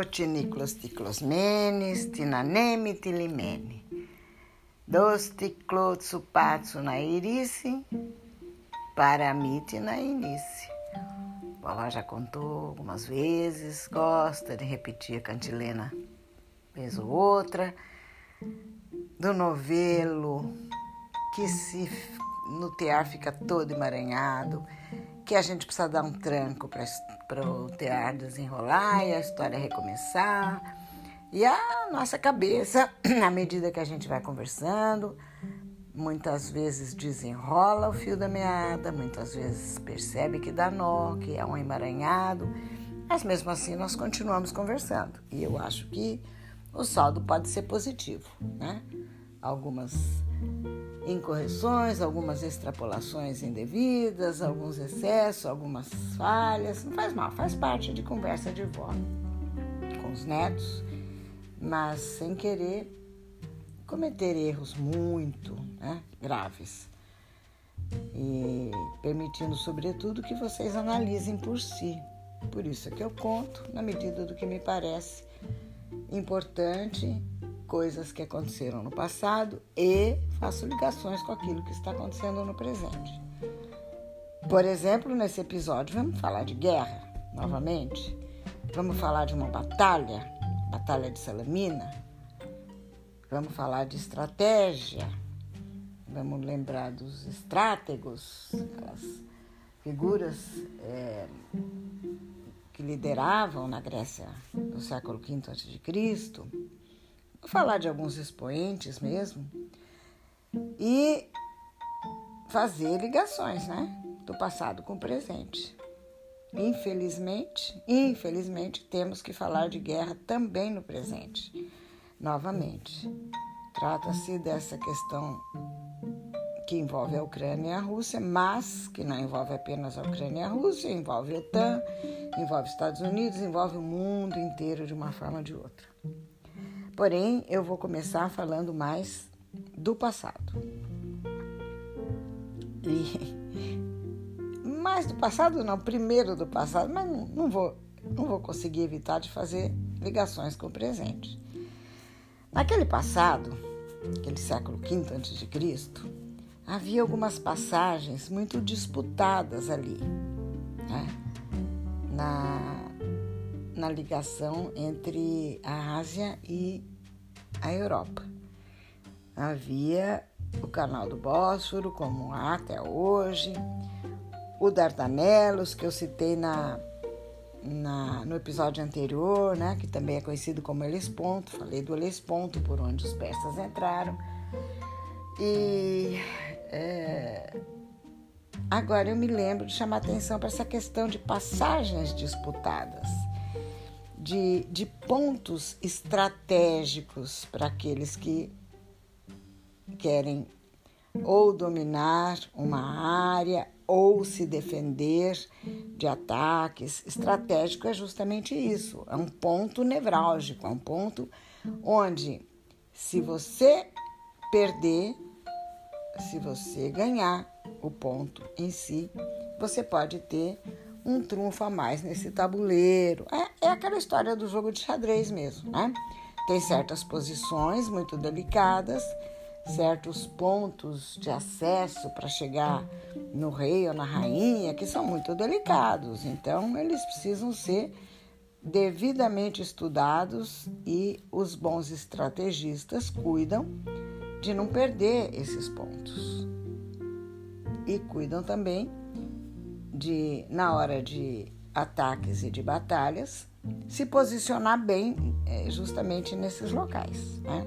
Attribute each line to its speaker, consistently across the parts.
Speaker 1: Cotiniclos ticlosmenes, tinaneme tilimene. Dos ticlotsupatsu na irice, paramite na inice. Vovó já contou algumas vezes, gosta de repetir a cantilena vez ou outra. Do novelo, que se no tear fica todo emaranhado, que a gente precisa dar um tranco para o tear desenrolar e a história recomeçar. E a nossa cabeça, à medida que a gente vai conversando, muitas vezes desenrola o fio da meada, muitas vezes percebe que dá nó, que é um emaranhado, mas mesmo assim nós continuamos conversando. E eu acho que o saldo pode ser positivo, né? Algumas incorreções, algumas extrapolações indevidas, alguns excessos, algumas falhas. Não faz mal, faz parte de conversa de vó com os netos, mas sem querer cometer erros muito né, graves. E permitindo, sobretudo, que vocês analisem por si. Por isso é que eu conto, na medida do que me parece importante coisas que aconteceram no passado e faço ligações com aquilo que está acontecendo no presente. Por exemplo, nesse episódio, vamos falar de guerra novamente. Vamos falar de uma batalha, Batalha de Salamina. Vamos falar de estratégia. Vamos lembrar dos estrátegos, aquelas figuras é, que lideravam na Grécia do século V a.C. Vou falar de alguns expoentes mesmo e fazer ligações, né? Do passado com o presente. Infelizmente, infelizmente, temos que falar de guerra também no presente. Novamente, trata-se dessa questão que envolve a Ucrânia e a Rússia, mas que não envolve apenas a Ucrânia e a Rússia, envolve a OTAN, envolve os Estados Unidos, envolve o mundo inteiro de uma forma ou de outra. Porém, eu vou começar falando mais do passado. E mais do passado não, primeiro do passado, mas não, vou não vou conseguir evitar de fazer ligações com o presente. Naquele passado, aquele século V a.C., havia algumas passagens muito disputadas ali, né? na, na ligação entre a Ásia e a Europa. Havia o canal do Bósforo, como há até hoje, o Dardanelos, que eu citei na, na, no episódio anterior, né, que também é conhecido como Helesponto, falei do Helesponto, por onde os persas entraram. E é, agora eu me lembro de chamar atenção para essa questão de passagens disputadas de, de pontos estratégicos para aqueles que querem ou dominar uma área ou se defender de ataques. Estratégico é justamente isso, é um ponto nevrálgico, é um ponto onde se você perder, se você ganhar o ponto em si, você pode ter um trunfo a mais nesse tabuleiro. É, é aquela história do jogo de xadrez mesmo, né? Tem certas posições muito delicadas, certos pontos de acesso para chegar no rei ou na rainha que são muito delicados. Então, eles precisam ser devidamente estudados e os bons estrategistas cuidam de não perder esses pontos. E cuidam também de, na hora de ataques e de batalhas, se posicionar bem é, justamente nesses locais. Né?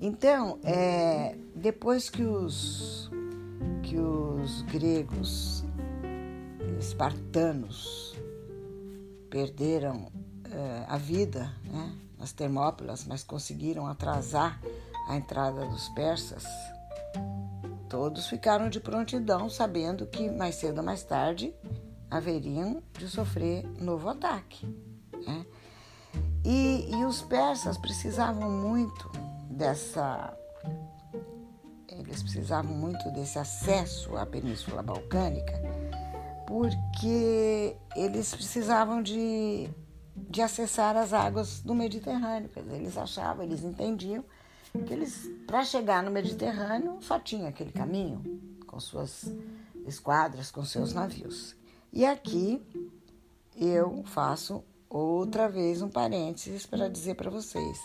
Speaker 1: Então, é, depois que os, que os gregos espartanos perderam é, a vida né, nas Termópilas, mas conseguiram atrasar a entrada dos persas, Todos ficaram de prontidão, sabendo que mais cedo ou mais tarde haveriam de sofrer novo ataque. Né? E, e os persas precisavam muito dessa. Eles precisavam muito desse acesso à Península Balcânica, porque eles precisavam de de acessar as águas do Mediterrâneo. Eles achavam, eles entendiam que eles, para chegar no Mediterrâneo, só tinha aquele caminho com suas esquadras, com seus navios. E aqui eu faço outra vez um parênteses para dizer para vocês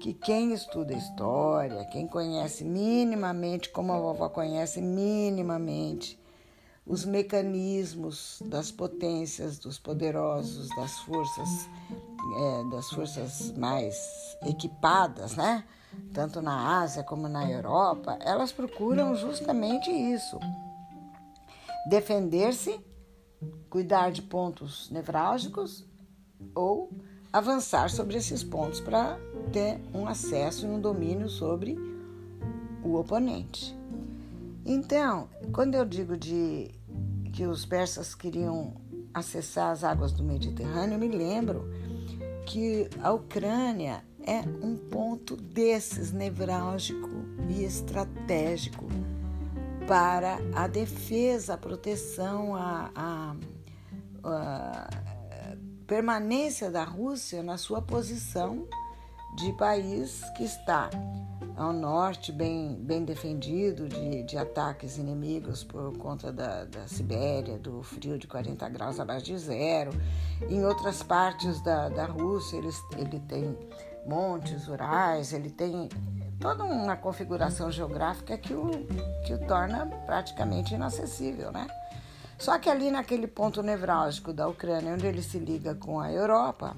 Speaker 1: que quem estuda história, quem conhece minimamente, como a vovó conhece minimamente, os mecanismos das potências, dos poderosos, das forças, é, das forças mais equipadas, né? Tanto na Ásia como na Europa, elas procuram justamente isso: defender-se, cuidar de pontos nevrálgicos ou avançar sobre esses pontos para ter um acesso e um domínio sobre o oponente. Então, quando eu digo de que os persas queriam acessar as águas do Mediterrâneo, eu me lembro que a Ucrânia é um ponto desses nevrálgico e estratégico para a defesa, a proteção, a, a, a permanência da Rússia na sua posição de país que está ao norte, bem, bem defendido de, de ataques inimigos por conta da, da Sibéria, do frio de 40 graus abaixo de zero. Em outras partes da, da Rússia, ele, ele tem montes rurais, ele tem toda uma configuração geográfica que o, que o torna praticamente inacessível, né? Só que ali naquele ponto nevrálgico da Ucrânia, onde ele se liga com a Europa,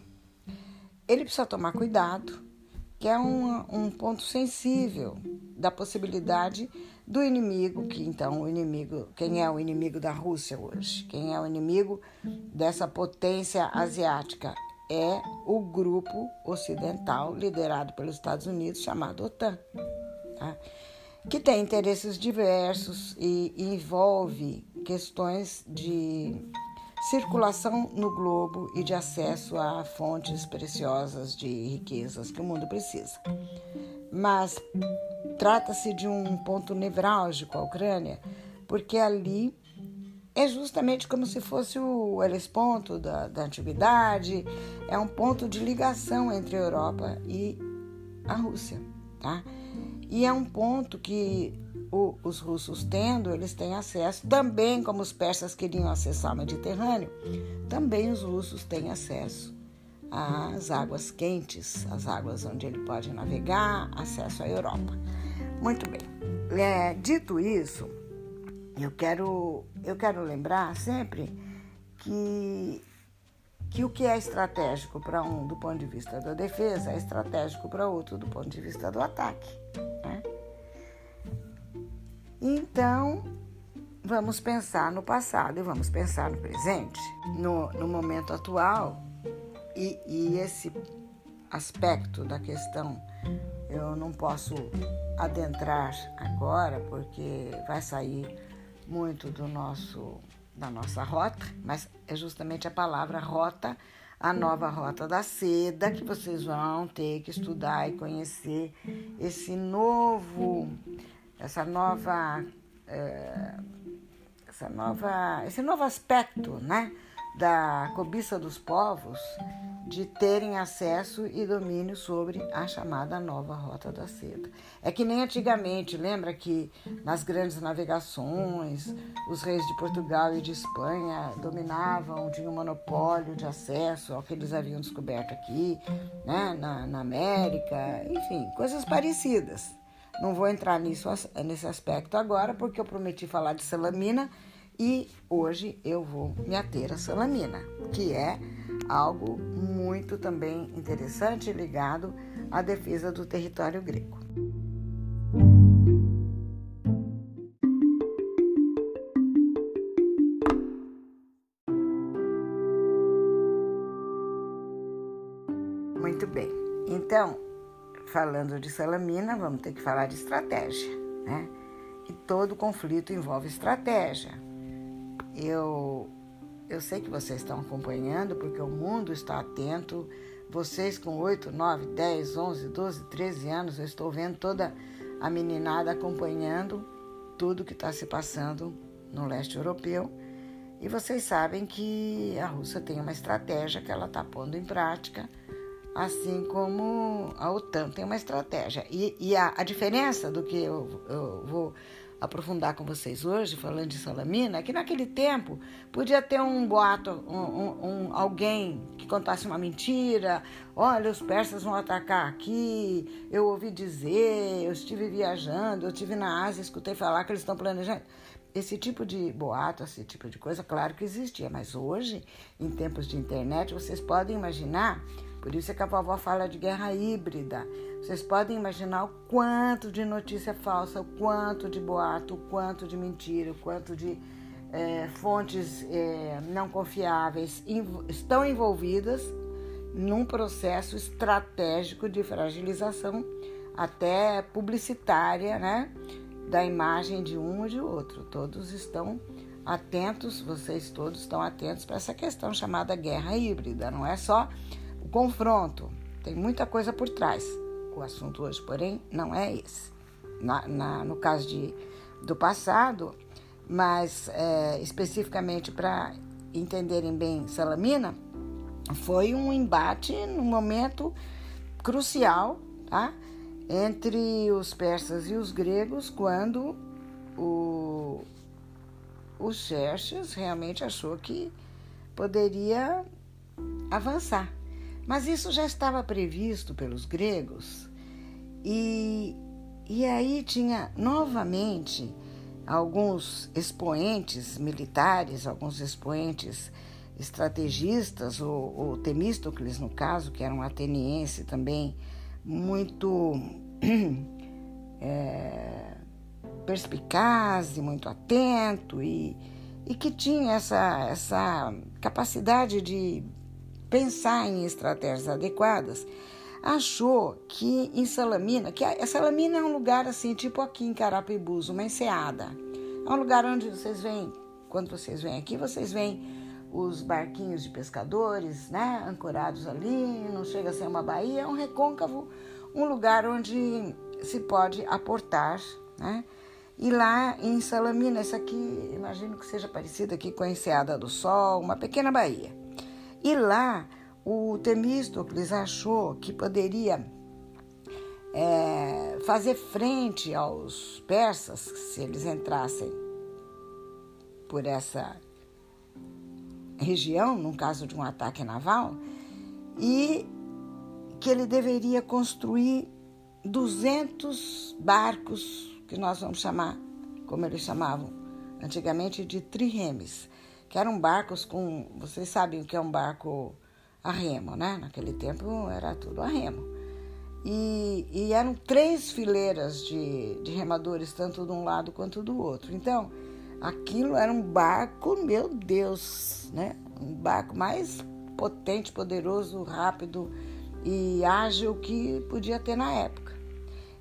Speaker 1: ele precisa tomar cuidado que é um, ponto sensível da possibilidade do inimigo, que então o inimigo, quem é o inimigo da Rússia hoje? Quem é o inimigo dessa potência asiática? É o grupo ocidental liderado pelos Estados Unidos chamado OTAN, tá? que tem interesses diversos e envolve questões de circulação no globo e de acesso a fontes preciosas de riquezas que o mundo precisa. Mas trata-se de um ponto nevrálgico a Ucrânia, porque ali é justamente como se fosse o Helesponto da, da antiguidade, é um ponto de ligação entre a Europa e a Rússia, tá? E é um ponto que o, os russos tendo, eles têm acesso, também como os persas queriam acessar o Mediterrâneo, também os russos têm acesso às águas quentes, as águas onde ele pode navegar, acesso à Europa. Muito bem. É, dito isso, eu quero, eu quero lembrar sempre que, que o que é estratégico para um do ponto de vista da defesa é estratégico para outro do ponto de vista do ataque. Então, vamos pensar no passado e vamos pensar no presente, no, no momento atual. E, e esse aspecto da questão eu não posso adentrar agora porque vai sair muito do nosso da nossa rota, mas é justamente a palavra rota, a nova rota da seda que vocês vão ter que estudar e conhecer esse novo essa nova, é, essa nova, esse novo aspecto, né, da cobiça dos povos de terem acesso e domínio sobre a chamada nova rota da seda. É que nem antigamente, lembra que nas grandes navegações, os reis de Portugal e de Espanha dominavam, tinham monopólio de acesso ao que eles haviam descoberto aqui, né, na, na América, enfim, coisas parecidas. Não vou entrar nisso, nesse aspecto agora, porque eu prometi falar de Salamina e hoje eu vou me ater a Salamina, que é algo muito também interessante ligado à defesa do território grego. Muito bem. Então, falando de Salamina, vamos ter que falar de estratégia, né? E todo conflito envolve estratégia. Eu, eu sei que vocês estão acompanhando, porque o mundo está atento. Vocês com 8, 9, 10, 11, 12, 13 anos, eu estou vendo toda a meninada acompanhando tudo que está se passando no leste europeu. E vocês sabem que a Rússia tem uma estratégia que ela está pondo em prática, assim como a OTAN tem uma estratégia. E, e a, a, diferença do que eu, eu vou aprofundar com vocês hoje, falando de Salamina, é que naquele tempo podia ter um boato, um, um, alguém que contasse uma mentira. Olha, os persas vão atacar aqui. Eu ouvi dizer, eu estive viajando, eu estive na Ásia, escutei falar que eles estão planejando. Esse tipo de boato, esse tipo de coisa, claro que existia, mas hoje, em tempos de internet, vocês podem imaginar, por isso é que a vovó fala de guerra híbrida. Vocês podem imaginar o quanto de notícia falsa, o quanto de boato, o quanto de mentira, o quanto de é, fontes é, não confiáveis estão envolvidas num processo estratégico de fragilização, até publicitária, né? da imagem de um ou de outro. Todos estão atentos, vocês todos estão atentos para essa questão chamada guerra híbrida. Não é só o confronto, tem muita coisa por trás. O assunto hoje, porém, não é esse. Na, na no caso de, do passado, mas é, especificamente para entenderem bem Salamina, foi um embate no momento crucial, tá? entre os persas e os gregos quando o, o Xerxes realmente achou que poderia avançar. Mas isso já estava previsto pelos gregos e, e aí tinha novamente alguns expoentes militares, alguns expoentes estrategistas, o, o Temístocles, no caso, que era um ateniense também, muito é, perspicaz e muito atento e, e que tinha essa, essa capacidade de pensar em estratégias adequadas, achou que em Salamina, que a, Salamina é um lugar assim, tipo aqui em Carapebus, uma enseada. É um lugar onde vocês vêm, quando vocês vêm aqui, vocês vêm os barquinhos de pescadores, né, ancorados ali, não chega a ser uma baía, é um recôncavo, um lugar onde se pode aportar, né? E lá em Salamina, essa aqui, imagino que seja parecida aqui com a Enseada do Sol, uma pequena baía. E lá o Temístocles achou que poderia é, fazer frente aos persas se eles entrassem por essa região, no caso de um ataque naval, e que ele deveria construir 200 barcos, que nós vamos chamar, como eles chamavam antigamente, de triremes, que eram barcos com. Vocês sabem o que é um barco a remo, né? Naquele tempo era tudo a remo. E, e eram três fileiras de, de remadores, tanto de um lado quanto do outro. Então, aquilo era um barco, meu Deus, né? Um barco mais potente, poderoso, rápido e ágil que podia ter na época.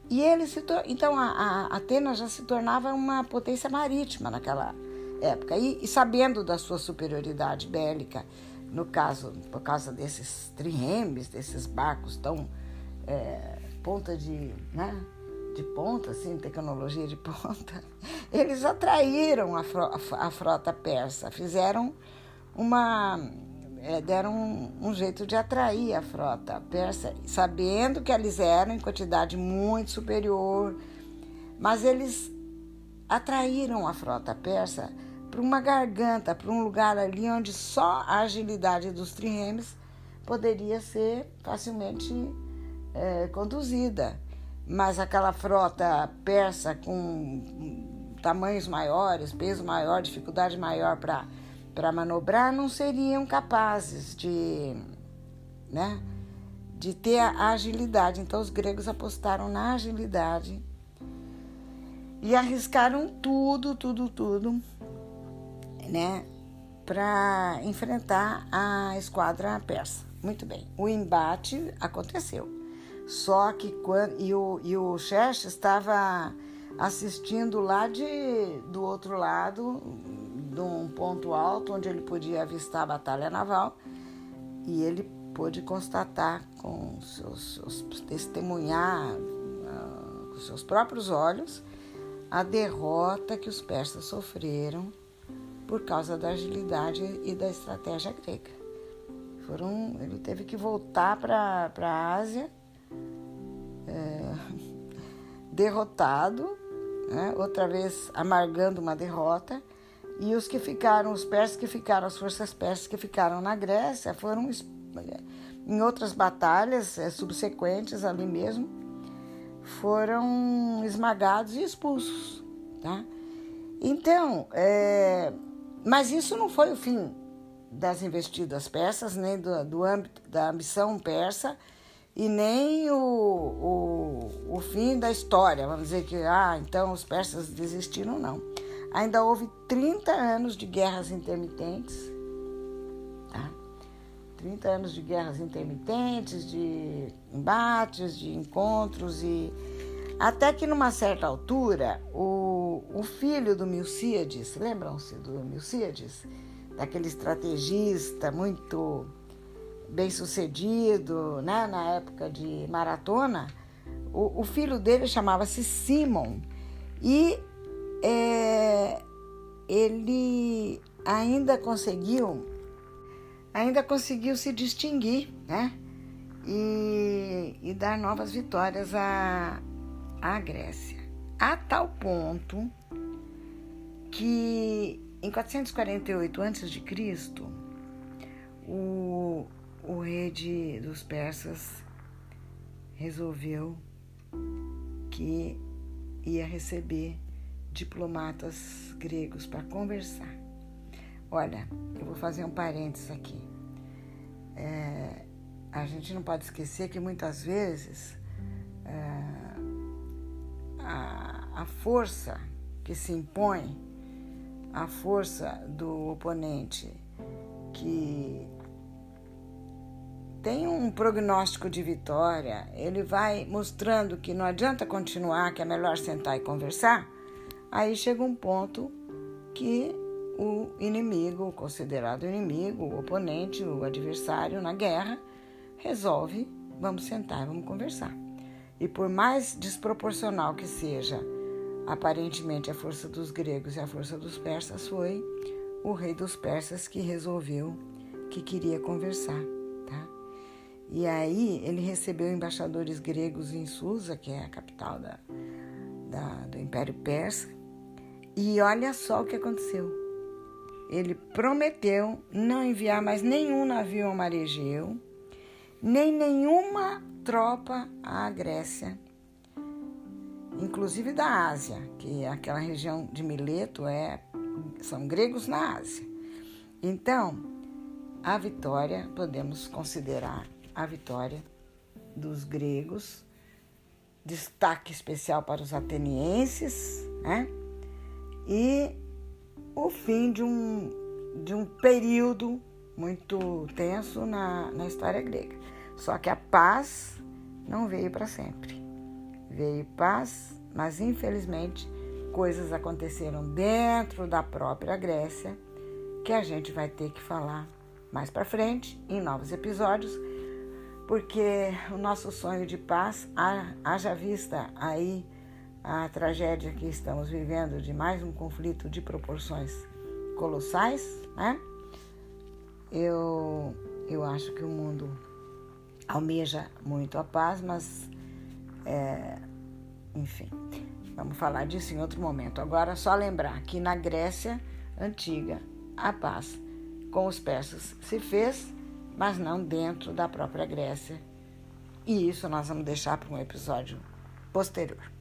Speaker 1: E ele se então a, a, Atenas já se tornava uma potência marítima naquela época. E, e, sabendo da sua superioridade bélica, no caso por causa desses triremes, desses barcos tão é, ponta de, né, de ponta, assim, tecnologia de ponta, eles atraíram a, a, frota persa, fizeram uma é, deram um, um, jeito de atrair a frota persa, sabendo que eles eram em quantidade muito superior, mas eles atraíram a frota persa para uma garganta, para um lugar ali onde só a agilidade dos triremes poderia ser facilmente é, conduzida. Mas aquela frota persa com tamanhos maiores, peso maior, dificuldade maior para manobrar não seriam capazes de, né, de ter a agilidade. Então os gregos apostaram na agilidade e arriscaram tudo, tudo, tudo, né, para enfrentar a esquadra persa. Muito bem, o embate aconteceu. Só que quando e o, e o Xerxes estava assistindo lá de do outro lado de um ponto alto onde ele podia avistar a batalha naval e ele pôde constatar com seus, seus testemunhar uh, com seus próprios olhos a derrota que os persas sofreram por causa da agilidade e da estratégia grega. Foram, ele teve que voltar para a Ásia é, derrotado, né? outra vez amargando uma derrota, e os que ficaram, os persas que ficaram, as forças persas que ficaram na Grécia, foram em outras batalhas é, subsequentes ali mesmo, foram esmagados e expulsos. Tá? Então, é, mas isso não foi o fim das investidas persas, nem do, do âmbito da ambição persa, e nem o, o, o fim da história. Vamos dizer que, ah, então os persas desistiram, não. Ainda houve 30 anos de guerras intermitentes, tá? 30 anos de guerras intermitentes, de embates, de encontros e até que numa certa altura o, o filho do Milcíades, lembram-se do Milcíades? Daquele estrategista muito bem sucedido né, na época de maratona, o, o filho dele chamava-se Simon e é, ele ainda conseguiu ainda conseguiu se distinguir né, e, e dar novas vitórias à, à Grécia. A tal ponto que em 448 a.C., o, o rei de, dos persas resolveu que ia receber diplomatas gregos para conversar. Olha, eu vou fazer um parênteses aqui. É, a gente não pode esquecer que muitas vezes é, a, a força que se impõe, a força do oponente que tem um prognóstico de vitória, ele vai mostrando que não adianta continuar, que é melhor sentar e conversar, aí chega um ponto que o inimigo, considerado inimigo, o oponente, o adversário na guerra, resolve: vamos sentar, vamos conversar. E por mais desproporcional que seja, aparentemente, a força dos gregos e a força dos persas, foi o rei dos persas que resolveu que queria conversar. E aí ele recebeu embaixadores gregos em Susa, que é a capital da, da, do Império Persa, e olha só o que aconteceu. Ele prometeu não enviar mais nenhum navio ao mar Egeu, nem nenhuma tropa à Grécia, inclusive da Ásia, que é aquela região de Mileto é, são gregos na Ásia. Então, a vitória podemos considerar a vitória dos gregos, destaque especial para os atenienses, né? E o fim de um, de um período muito tenso na, na história grega. Só que a paz não veio para sempre. Veio paz, mas infelizmente coisas aconteceram dentro da própria Grécia que a gente vai ter que falar mais para frente em novos episódios porque o nosso sonho de paz, haja vista aí a tragédia que estamos vivendo de mais um conflito de proporções colossais, né? Eu, eu acho que o mundo almeja muito a paz, mas, é, enfim, vamos falar disso em outro momento. Agora, só lembrar que na Grécia antiga, a paz com os persas se fez mas não dentro da própria Grécia. E isso nós vamos deixar para um episódio posterior.